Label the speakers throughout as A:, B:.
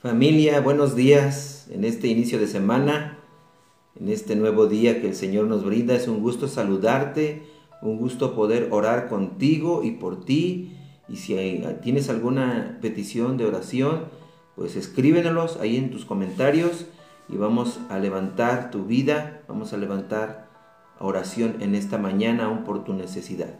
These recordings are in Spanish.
A: Familia, buenos días en este inicio de semana, en este nuevo día que el Señor nos brinda. Es un gusto saludarte, un gusto poder orar contigo y por ti. Y si tienes alguna petición de oración, pues escríbenos ahí en tus comentarios y vamos a levantar tu vida, vamos a levantar oración en esta mañana aún por tu necesidad.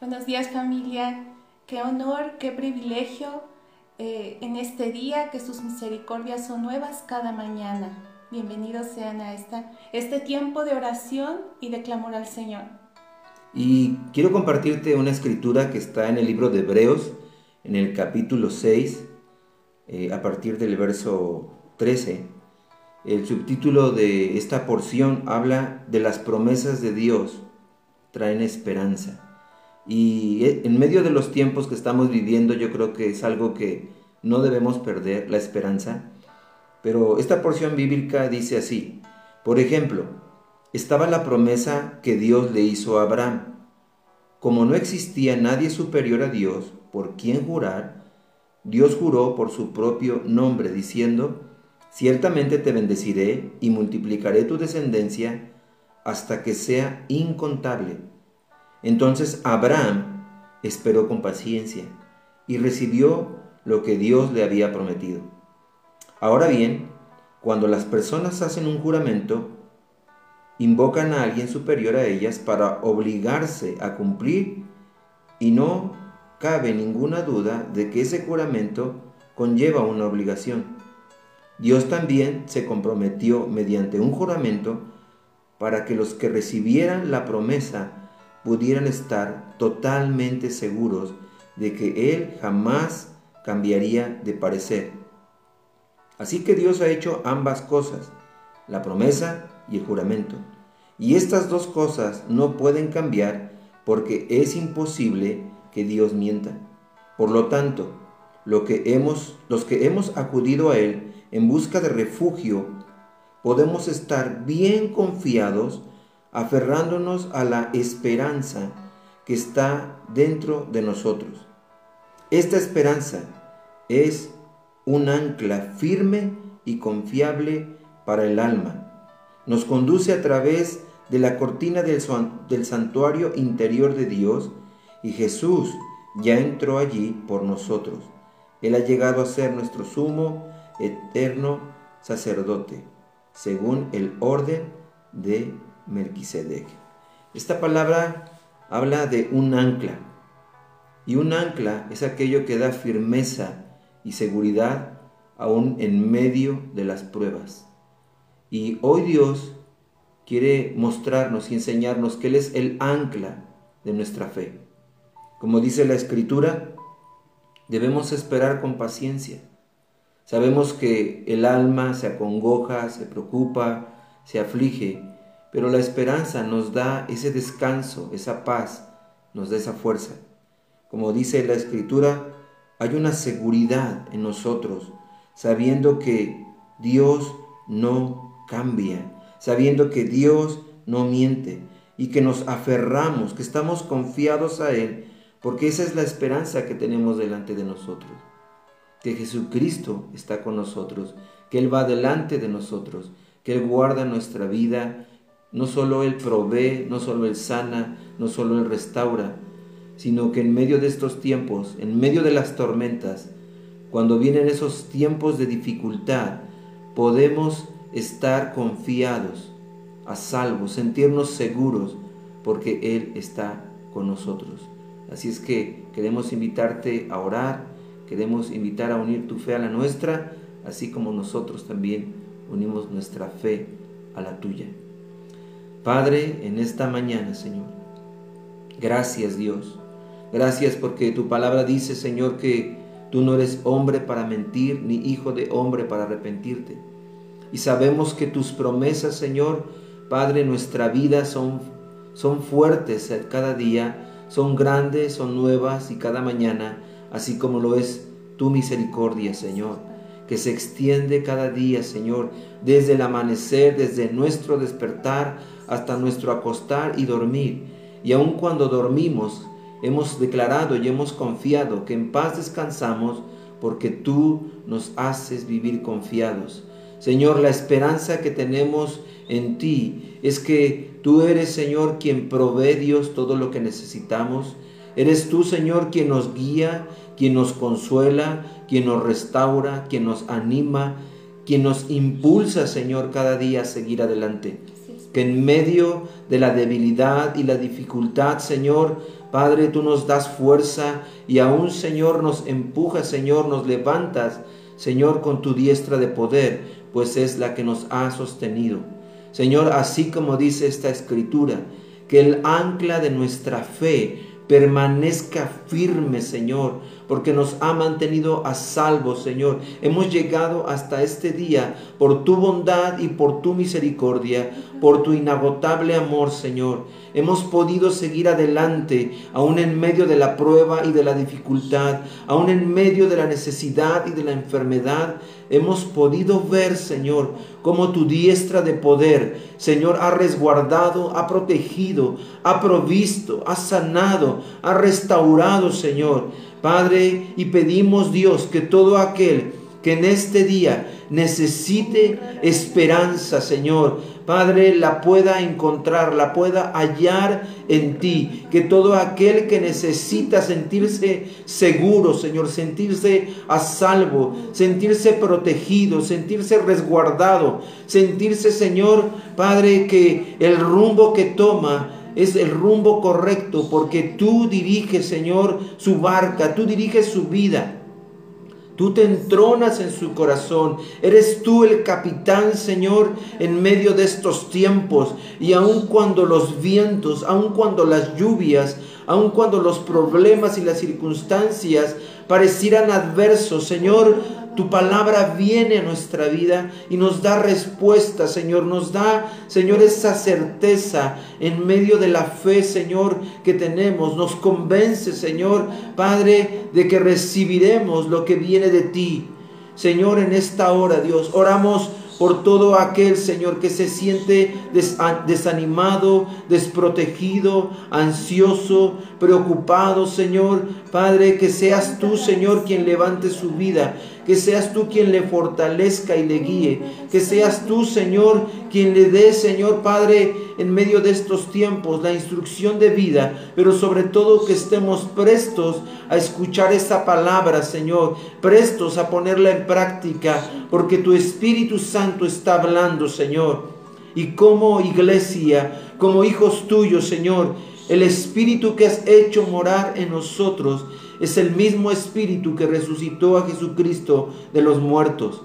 B: Buenos días familia, qué honor, qué privilegio eh, en este día, que sus misericordias son nuevas cada mañana. Bienvenidos sean a esta, este tiempo de oración y de clamor al Señor.
A: Y quiero compartirte una escritura que está en el libro de Hebreos, en el capítulo 6, eh, a partir del verso 13. El subtítulo de esta porción habla de las promesas de Dios traen esperanza. Y e, en medio de los tiempos que estamos viviendo, yo creo que es algo que no debemos perder, la esperanza. Pero esta porción bíblica dice así, por ejemplo, estaba la promesa que Dios le hizo a Abraham. Como no existía nadie superior a Dios por quien jurar, Dios juró por su propio nombre, diciendo, Ciertamente te bendeciré y multiplicaré tu descendencia hasta que sea incontable entonces Abraham esperó con paciencia y recibió lo que Dios le había prometido. Ahora bien, cuando las personas hacen un juramento, invocan a alguien superior a ellas para obligarse a cumplir y no cabe ninguna duda de que ese juramento conlleva una obligación. Dios también se comprometió mediante un juramento para que los que recibieran la promesa pudieran estar totalmente seguros de que Él jamás cambiaría de parecer. Así que Dios ha hecho ambas cosas, la promesa y el juramento. Y estas dos cosas no pueden cambiar porque es imposible que Dios mienta. Por lo tanto, lo que hemos, los que hemos acudido a Él en busca de refugio, podemos estar bien confiados aferrándonos a la esperanza que está dentro de nosotros. Esta esperanza es un ancla firme y confiable para el alma. Nos conduce a través de la cortina del, santuario interior de Dios y Jesús ya entró allí por nosotros. Él ha llegado a ser nuestro sumo, eterno sacerdote, según el orden de Melquisedec. Esta palabra habla de un ancla. Y un ancla es aquello que da firmeza y seguridad aún en medio de las pruebas. Y hoy Dios quiere mostrarnos y enseñarnos que Él es el ancla de nuestra fe. Como dice la Escritura, debemos esperar con paciencia. Sabemos que el alma se acongoja, se preocupa, se aflige, pero la esperanza nos da ese descanso, esa paz, nos da esa fuerza. Como dice la Escritura, hay una seguridad en nosotros, sabiendo que Dios no cambia, sabiendo que Dios no miente y que nos aferramos, que estamos confiados a Él, porque esa es la esperanza que tenemos delante de nosotros. Que Jesucristo está con nosotros, que Él va delante de nosotros, que Él guarda nuestra vida, no solo Él provee, no solo Él sana, no solo Él restaura, sino que en medio de estos tiempos, en medio de las tormentas, cuando vienen esos tiempos de dificultad, podemos estar confiados, a salvo, sentirnos seguros, porque Él está con nosotros. Así es que queremos invitarte a orar, queremos invitar a unir tu fe a la nuestra, así como nosotros también unimos nuestra fe a la tuya. Padre, en esta mañana, Señor, gracias Dios. Gracias porque tu palabra dice, Señor, que tú no eres hombre para mentir, ni hijo de hombre para arrepentirte. Y sabemos que tus promesas, Señor, Padre, nuestra vida son, son fuertes cada día, son grandes, son nuevas y cada mañana, así como lo es tu misericordia, Señor, que se extiende cada día, Señor, desde el amanecer, desde nuestro despertar hasta nuestro acostar y dormir. Y aun cuando dormimos, hemos declarado y hemos confiado que en paz descansamos porque tú nos haces vivir confiados. Señor, la esperanza que tenemos en ti es que tú eres, Señor, quien provee Dios todo lo que necesitamos. Eres tú, Señor, quien nos guía, quien nos consuela, quien nos restaura, quien nos anima, quien nos impulsa, Señor, cada día a seguir adelante. Que en medio de la debilidad y la dificultad, Señor, Padre, tú nos das fuerza y aún, Señor, nos empujas, Señor, nos levantas, Señor, con tu diestra de poder, pues es la que nos ha sostenido. Señor, así como dice esta escritura, que el ancla de nuestra fe permanezca firme, Señor, porque nos ha mantenido a salvo, Señor. Hemos llegado hasta este día por tu bondad y por tu misericordia, por tu inagotable amor, Señor. Hemos podido seguir adelante, aún en medio de la prueba y de la dificultad, aún en medio de la necesidad y de la enfermedad. Hemos podido ver, Señor, cómo tu diestra de poder, Señor, ha resguardado, ha protegido, ha provisto, ha sanado, ha restaurado, Señor. Padre, y pedimos Dios que todo aquel que en este día necesite esperanza, Señor, Padre, la pueda encontrar, la pueda hallar en ti. Que todo aquel que necesita sentirse seguro, Señor, sentirse a salvo, sentirse protegido, sentirse resguardado, sentirse, Señor, Padre, que el rumbo que toma es el rumbo correcto porque tú diriges, Señor, su barca, tú diriges su vida. Tú te entronas en su corazón. Eres tú el capitán, Señor, en medio de estos tiempos. Y aun cuando los vientos, aun cuando las lluvias, aun cuando los problemas y las circunstancias parecieran adversos, Señor, tu palabra viene a nuestra vida y nos da respuesta, Señor. Nos da, Señor, esa certeza en medio de la fe, Señor, que tenemos. Nos convence, Señor, Padre, de que recibiremos lo que viene de ti. Señor, en esta hora, Dios, oramos por todo aquel, Señor, que se siente desanimado, desprotegido, ansioso, preocupado, Señor. Padre, que seas tú, Señor, quien levante su vida, que seas tú quien le fortalezca y le guíe, que seas tú, Señor, quien le dé, Señor Padre, en medio de estos tiempos la instrucción de vida, pero sobre todo que estemos prestos a escuchar esa palabra, Señor, prestos a ponerla en práctica, porque tu Espíritu Santo está hablando, Señor. Y como iglesia, como hijos tuyos, Señor, el Espíritu que has hecho morar en nosotros es el mismo Espíritu que resucitó a Jesucristo de los muertos.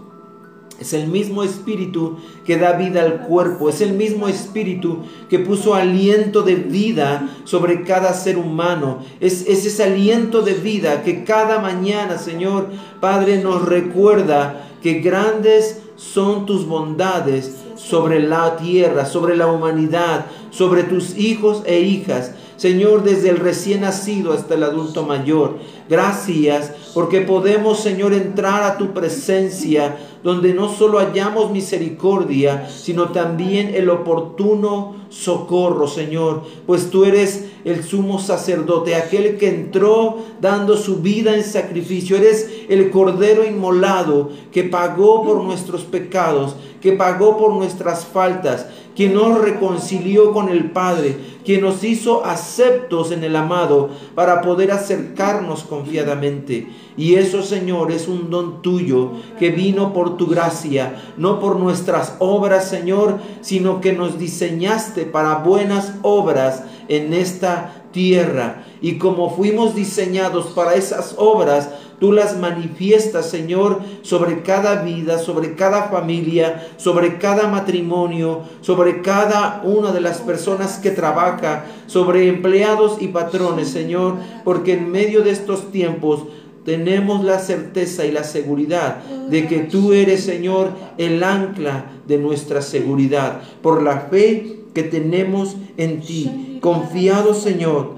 A: Es el mismo espíritu que da vida al cuerpo. Es el mismo espíritu que puso aliento de vida sobre cada ser humano. Es, es, ese aliento de vida que cada mañana, Señor Padre, nos recuerda que grandes son tus bondades sobre la tierra, sobre la humanidad, sobre tus hijos e hijas. Señor, desde el recién nacido hasta el adulto mayor. Gracias porque podemos, Señor, entrar a tu presencia donde no solo hallamos misericordia, sino también el oportuno socorro, Señor, pues tú eres el sumo sacerdote, aquel que entró dando su vida en sacrificio, eres el cordero inmolado que pagó por nuestros pecados, que pagó por nuestras faltas, quien nos reconcilió con el Padre, quien nos hizo aceptos en el amado para poder acercarnos confiadamente. Y eso, Señor, es un don tuyo que vino por tu gracia, no por nuestras obras, Señor, sino que nos diseñaste para buenas obras en esta tierra. Y como fuimos diseñados para esas obras, tú las manifiestas, Señor, sobre cada vida, sobre cada familia, sobre cada matrimonio, sobre cada una de las personas que trabaja, sobre empleados y patrones, Señor, porque en medio de estos tiempos tenemos la certeza y la seguridad de que tú eres, Señor, el ancla de nuestra seguridad, por la fe que tenemos en ti. Confiado, Señor,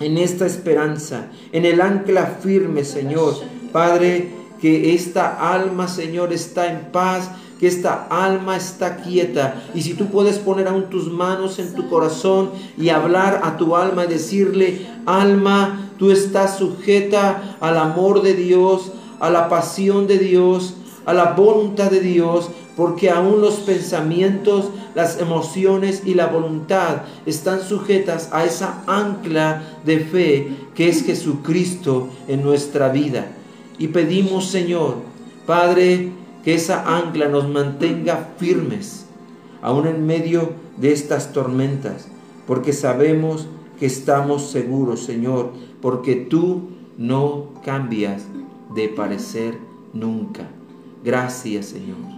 A: en esta esperanza, en el ancla firme, Señor. Padre, que esta alma, Señor, está en paz, que esta alma está quieta. Y si tú puedes poner aún tus manos en tu corazón y hablar a tu alma y decirle, alma, tú estás sujeta al amor de Dios, a la pasión de Dios, a la voluntad de Dios, porque aún los pensamientos, las emociones y la voluntad están sujetas a esa ancla de fe que es Jesucristo en nuestra vida. Y pedimos, Señor, Padre, que esa ancla nos mantenga firmes, aún en medio de estas tormentas, porque sabemos que estamos seguros, Señor, porque tú no cambias de parecer nunca. Gracias, Señor.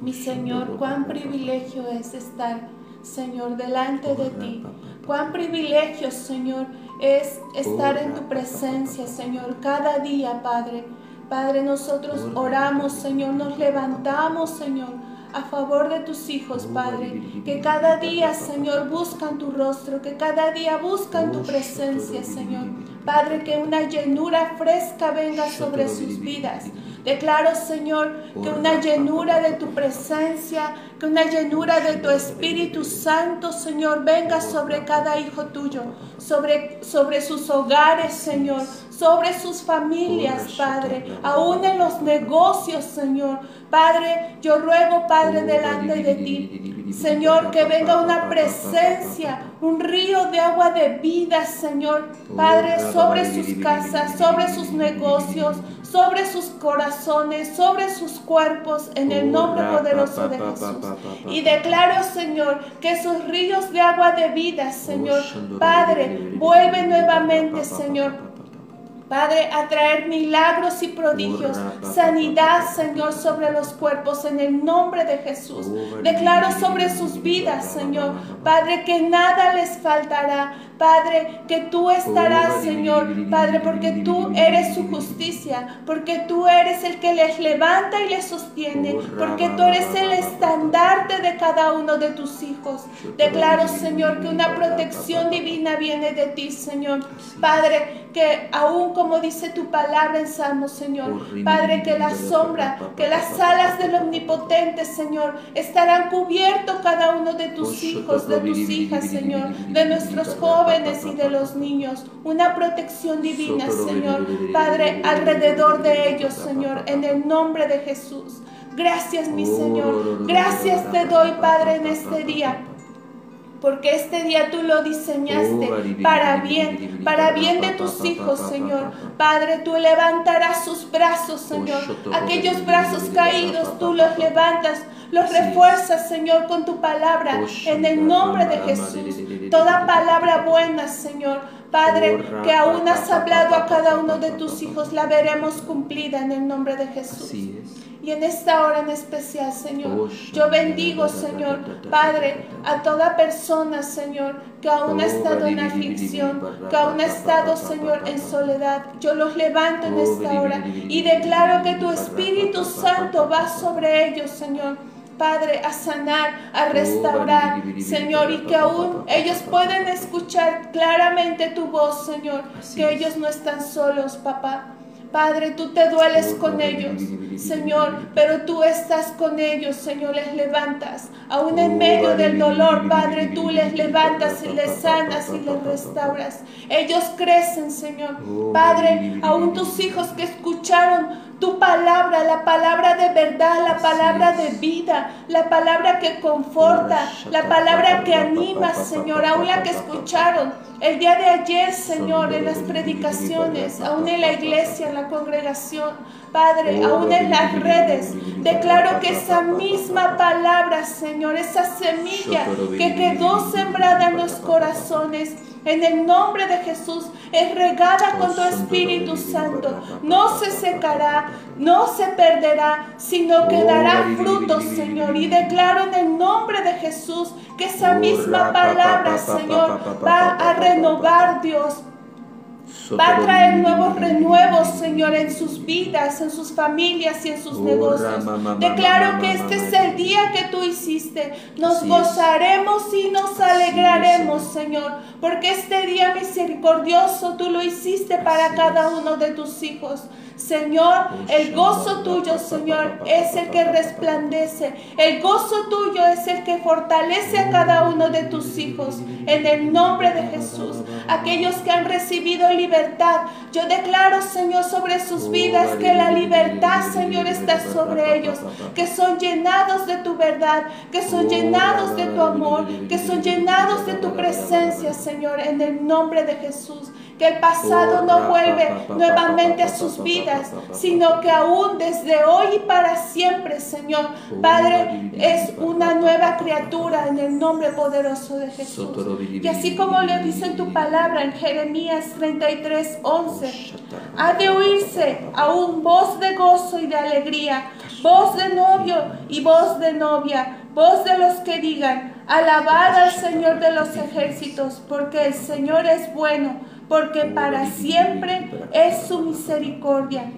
B: Mi Señor, cuán privilegio es estar, Señor, delante de ti. Cuán privilegio, Señor, es estar en tu presencia, Señor, cada día, Padre. Padre, nosotros oramos, Señor, nos levantamos, Señor a favor de tus hijos, Padre, que cada día, Señor, buscan tu rostro, que cada día buscan tu presencia, Señor. Padre, que una llenura fresca venga sobre sus vidas. Declaro, Señor, que una llenura de tu presencia, que una llenura de tu Espíritu Santo, Señor, venga sobre cada hijo tuyo, sobre, sobre sus hogares, Señor, sobre sus familias, Padre, aún en los negocios, Señor. Padre, yo ruego, Padre, delante de ti, Señor, que venga una presencia, un río de agua de vida, Señor, Padre, sobre sus casas, sobre sus negocios, sobre sus corazones, sobre sus cuerpos, en el nombre poderoso de Jesús. Y declaro, Señor, que esos ríos de agua de vida, Señor, Padre, vuelve nuevamente, Señor, Padre, a traer milagros y prodigios, sanidad, Señor, sobre los cuerpos en el nombre de Jesús. Declaro sobre sus vidas, Señor, Padre, que nada les faltará. Padre, que tú estarás, Señor, Padre, porque tú eres su justicia, porque tú eres el que les levanta y les sostiene, porque tú eres el estandarte de cada uno de tus hijos. Declaro, Señor, que una protección divina viene de ti, Señor. Padre, que aún como dice tu palabra en Salmo, Señor, Padre, que la sombra, que las alas del Omnipotente, Señor, estarán cubiertos cada uno de tus hijos, de tus hijas, Señor, de nuestros jóvenes y de los niños. Una protección divina, Señor, Padre, alrededor de ellos, Señor, en el nombre de Jesús. Gracias, mi Señor. Gracias te doy, Padre, en este día porque este día tú lo diseñaste oh, para bien, para bien de tus hijos, Señor. Padre, tú levantarás sus brazos, oh, Señor. Aquellos brazos caídos, tú los levantas, los refuerzas, Señor, con tu palabra, oh, en el nombre de Jesús. Toda palabra buena, Señor. Padre, que aún has hablado a cada uno de tus hijos, la veremos cumplida en el nombre de Jesús. Y en esta hora en especial, Señor, yo bendigo, Señor, Padre, a toda persona, Señor, que aún ha estado en aflicción, que aún ha estado, Señor, en soledad. Yo los levanto en esta hora y declaro que tu Espíritu Santo va sobre ellos, Señor. Padre, a sanar, a restaurar, Señor, y que aún ellos pueden escuchar claramente tu voz, Señor, que ellos no están solos, papá. Padre, tú te dueles con ellos, Señor, pero tú estás con ellos, Señor, les levantas. Aún en medio del dolor, Padre, tú les levantas y les sanas y les restauras. Ellos crecen, Señor. Padre, aún tus hijos que escucharon tu palabra, la palabra de verdad, la palabra de vida, la palabra que conforta, la palabra que anima, Señor, aún la que escucharon el día de ayer, Señor, en las predicaciones, aún en la iglesia, en la congregación, Padre, aún en las redes, declaro que esa misma palabra, Señor, esa semilla que quedó sembrada en los corazones, en el nombre de Jesús, es regada con tu Espíritu Santo. No se secará, no se perderá, sino que dará frutos, Señor. Y declaro en el nombre de Jesús que esa misma palabra, Señor, va a renovar, Dios, Va a traer nuevos renuevos, Señor, en sus vidas, en sus familias y en sus negocios. Declaro que este es el día que tú hiciste. Nos gozaremos y nos alegraremos, Señor, porque este día misericordioso tú lo hiciste para cada uno de tus hijos. Señor, el gozo tuyo, Señor, es el que resplandece. El gozo tuyo es el que fortalece a cada uno de tus hijos. En el nombre de Jesús. Aquellos que han recibido libertad. Yo declaro, Señor, sobre sus vidas que la libertad, Señor, está sobre ellos, que son llenados de tu verdad, que son llenados de tu amor, que son llenados de tu presencia, Señor, en el nombre de Jesús que el pasado no vuelve nuevamente a sus vidas, sino que aún desde hoy y para siempre, Señor, Padre, es una nueva criatura en el nombre poderoso de Jesús. Y así como le dice en tu palabra en Jeremías 33, 11, ha de oírse aún voz de gozo y de alegría, voz de novio y voz de novia, voz de los que digan, alabad al Señor de los ejércitos, porque el Señor es bueno porque para siempre es su misericordia.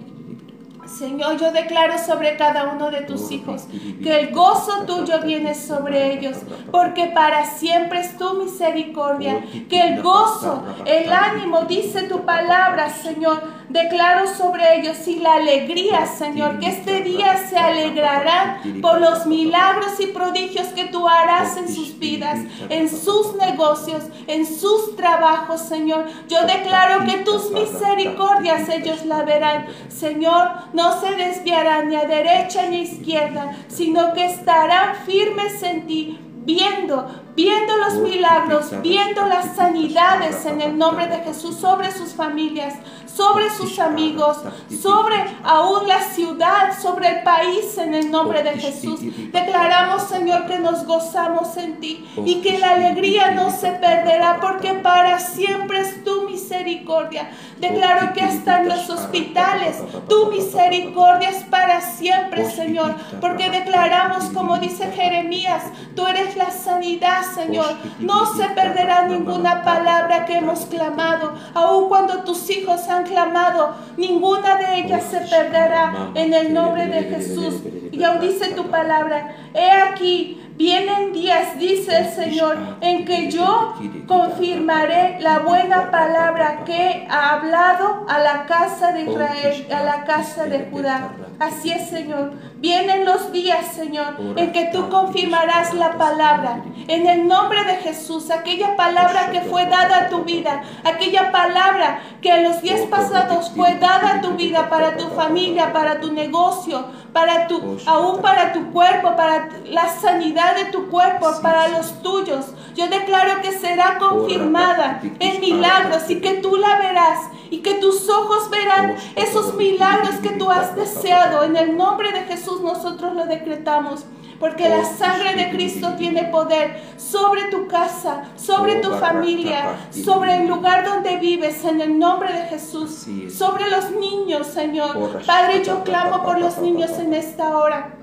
B: Señor, yo declaro sobre cada uno de tus hijos que el gozo tuyo viene sobre ellos, porque para siempre es tu misericordia, que el gozo, el ánimo, dice tu palabra, Señor, declaro sobre ellos y la alegría, Señor, que este día se alegrarán por los milagros y prodigios que tú harás en sus vidas, en sus negocios, en sus trabajos, Señor. Yo declaro que tus misericordias ellos la verán, Señor, no se desviarán ni a derecha ni a izquierda, sino que estarán firmes en ti, viendo, viendo los milagros, viendo las sanidades en el nombre de Jesús sobre sus familias, sobre sus amigos, sobre aún la ciudad, sobre el país en el nombre de Jesús. Declaramos, Señor, que nos gozamos en ti y que la alegría no se perderá porque para siempre es tu misericordia. Declaro que hasta en los hospitales tu misericordia es para siempre, Señor, porque declaramos, como dice Jeremías, tú eres la sanidad, Señor. No se perderá ninguna palabra que hemos clamado, aun cuando tus hijos han clamado, ninguna de ellas se perderá en el nombre de Jesús. Y aún dice tu palabra, he aquí, Vienen días, dice el Señor, en que yo confirmaré la buena palabra que ha hablado a la casa de Israel, a la casa de Judá. Así es, Señor. Vienen los días, Señor, en que tú confirmarás la palabra. En el nombre de Jesús, aquella palabra que fue dada a tu vida, aquella palabra que en los días pasados fue dada vida para tu familia, para tu negocio, para tu, aún para tu cuerpo, para la sanidad de tu cuerpo, para los tuyos. Yo declaro que será confirmada en milagros y que tú la verás y que tus ojos verán esos milagros que tú has deseado. En el nombre de Jesús nosotros lo decretamos. Porque la sangre de Cristo tiene poder sobre tu casa, sobre tu familia, sobre el lugar donde vives, en el nombre de Jesús. Sobre los niños, Señor. Padre, yo clamo por los niños en esta hora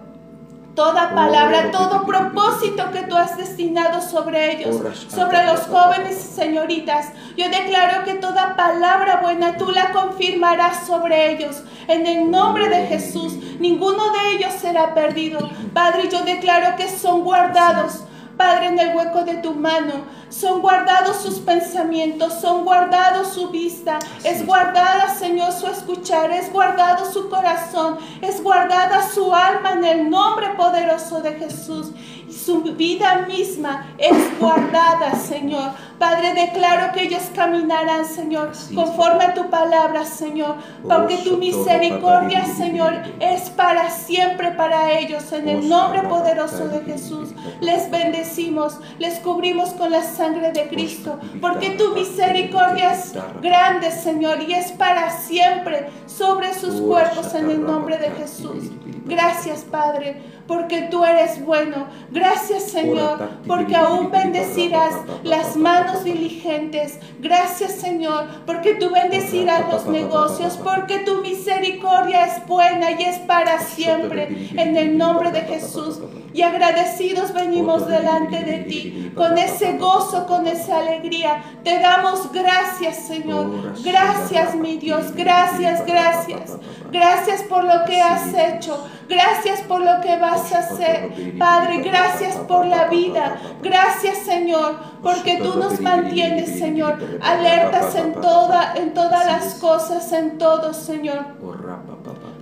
B: toda palabra, todo propósito que tú has destinado sobre ellos, sobre los jóvenes y señoritas. Yo declaro que toda palabra buena tú la confirmarás sobre ellos. En el nombre de Jesús, ninguno de ellos será perdido. Padre, yo declaro que son guardados Padre, en el hueco de tu mano. Son guardados sus pensamientos, son guardados su vista, es guardada, Señor, su escuchar, es guardado su corazón, es guardada su alma en el nombre poderoso de Jesús su vida misma es guardada, Señor. Padre, declaro que ellos caminarán, Señor, conforme a tu palabra, Señor, porque tu misericordia, Señor, es para siempre para ellos. En el nombre poderoso de Jesús, les bendecimos, les cubrimos con la sangre de Cristo, porque tu misericordia es grande, Señor, y es para siempre sobre sus cuerpos en el nombre de Jesús. Gracias, Padre, porque tú eres bueno. Gracias, Señor, porque aún bendecirás las manos diligentes. Gracias, Señor, porque tú bendecirás los negocios, porque tu misericordia es buena y es para siempre. En el nombre de Jesús. Y agradecidos venimos delante de ti, con ese gozo, con esa alegría. Te damos gracias, Señor. Gracias, mi Dios. Gracias, gracias. Gracias por lo que has hecho. Gracias por lo que vas a hacer. Padre, gracias por la vida. Gracias, Señor, porque tú nos mantienes, Señor, alertas en, toda, en todas las cosas, en todo, Señor.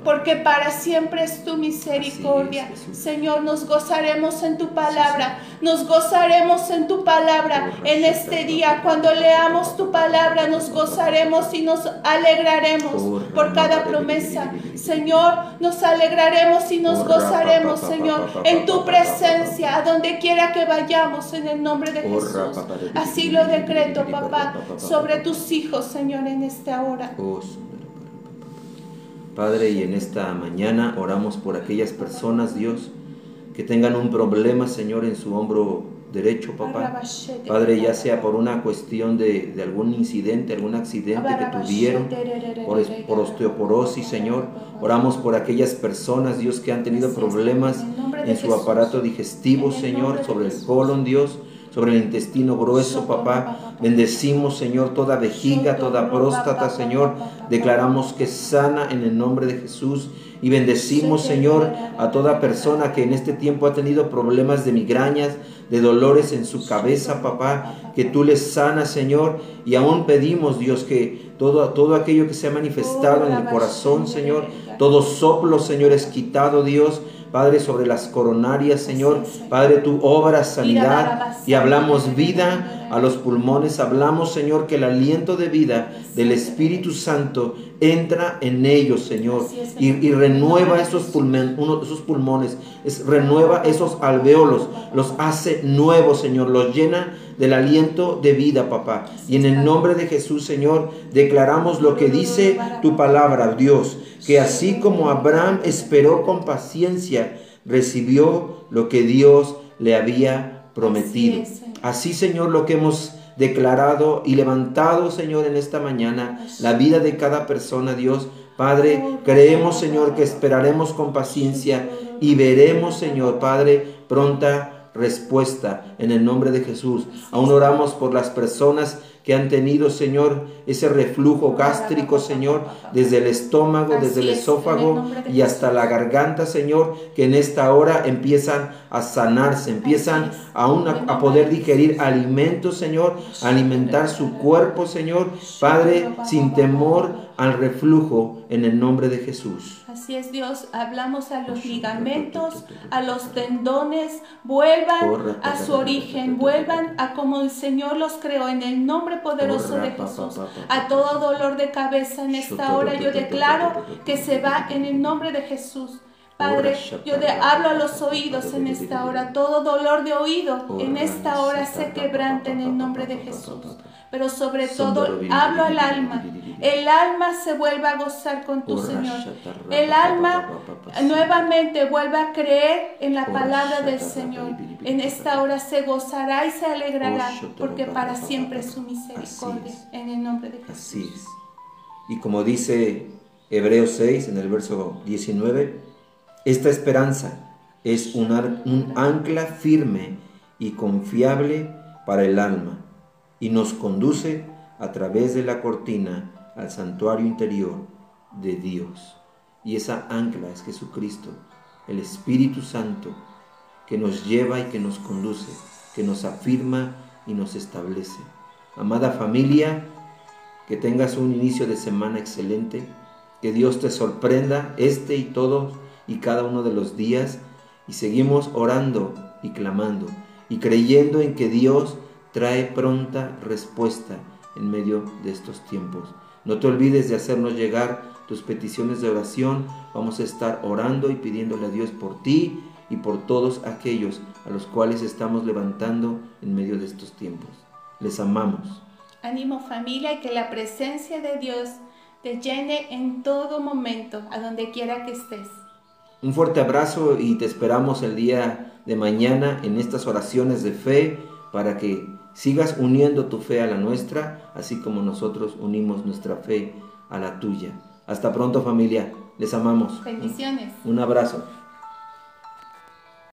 B: Porque para siempre es tu misericordia. Señor, nos gozaremos en tu palabra, nos gozaremos en tu palabra. En este día, cuando leamos tu palabra, nos gozaremos y nos alegraremos por cada promesa. Señor, nos alegraremos y nos gozaremos, Señor, en tu presencia, a donde quiera que vayamos, en el nombre de Jesús. Así lo decreto, papá, sobre tus hijos, Señor, en esta hora.
A: Padre, y en esta mañana oramos por aquellas personas, Dios, que tengan un problema, Señor, en su hombro derecho, papá. Padre, ya sea por una cuestión de, algún incidente, algún accidente que tuvieron, por, por, osteoporosis, Señor. Oramos por aquellas personas, Dios, que han tenido problemas en su aparato digestivo, Señor, sobre el colon, Dios sobre el intestino grueso, papá. Bendecimos, Señor, toda vejiga, toda próstata, Señor. Declaramos que sana en el nombre de Jesús. Y bendecimos, Señor, a toda persona que en este tiempo ha tenido problemas de migrañas, de dolores en su cabeza, papá, que tú les sanas, Señor. Y aún pedimos, Dios, que todo, todo aquello que se ha manifestado en el corazón, Señor, todo soplo, Señor, es quitado, Dios Padre, sobre las coronarias, Señor. Padre, tú obras sanidad y hablamos vida a los pulmones. Hablamos, Señor, que el aliento de vida del Espíritu Santo entra en ellos, Señor, y, renueva esos, esos pulmones, es, renueva esos alveolos, los hace nuevos, Señor, los llena del aliento de vida, papá. Y en el nombre de Jesús, Señor, declaramos lo que dice tu palabra, Dios, que así como Abraham esperó con paciencia, recibió lo que Dios le había prometido. Así, Señor, lo que hemos declarado y levantado, Señor, en esta mañana, la vida de cada persona, Dios. Padre, creemos, Señor, que esperaremos con paciencia y veremos, Señor, Padre, pronta respuesta en el nombre de Jesús. Aún oramos por las personas que han tenido, Señor, ese reflujo gástrico, Señor, desde el estómago, desde el esófago y hasta la garganta, Señor, que en esta hora empiezan a sanarse, empiezan aún a, poder digerir alimentos, Señor, alimentar su cuerpo, Señor, Padre, sin temor al reflujo en el nombre de Jesús.
B: Así es Dios, hablamos a los ligamentos, a los tendones, vuelvan a su origen, vuelvan a como el Señor los creó en el nombre poderoso de Jesús. A todo dolor de cabeza en esta hora yo declaro que se va en el nombre de Jesús. Padre, yo te hablo a los oídos en esta hora. Todo dolor de oído en esta hora se quebrante en el nombre de Jesús. Pero sobre todo hablo al alma. El alma se vuelve a gozar con tu Señor. El alma nuevamente vuelve a creer en la palabra del Señor. En esta hora se gozará y se alegrará porque para siempre es su misericordia. En el nombre de Jesús.
A: Así es. Y como dice Hebreos 6 en el verso 19, esta esperanza es un, un ancla firme y confiable para el alma y nos conduce a través de la cortina al santuario interior de Dios. Y esa ancla es Jesucristo, el Espíritu Santo, que nos lleva y que nos conduce, que nos afirma y nos establece. Amada familia, que tengas un inicio de semana excelente, que Dios te sorprenda este y todos y cada uno de los días y seguimos orando y clamando y creyendo en que Dios trae pronta respuesta en medio de estos tiempos. No te olvides de hacernos llegar tus peticiones de oración. Vamos a estar orando y pidiéndole a Dios por ti y por todos aquellos a los cuales estamos levantando en medio de estos tiempos. Les amamos.
B: Ánimo familia y que la presencia de Dios te llene en todo momento, a donde quiera que estés.
A: Un fuerte abrazo y te esperamos el día de mañana en estas oraciones de fe para que sigas uniendo tu fe a la nuestra, así como nosotros unimos nuestra fe a la tuya. Hasta pronto familia, les amamos.
B: Bendiciones.
A: Un abrazo.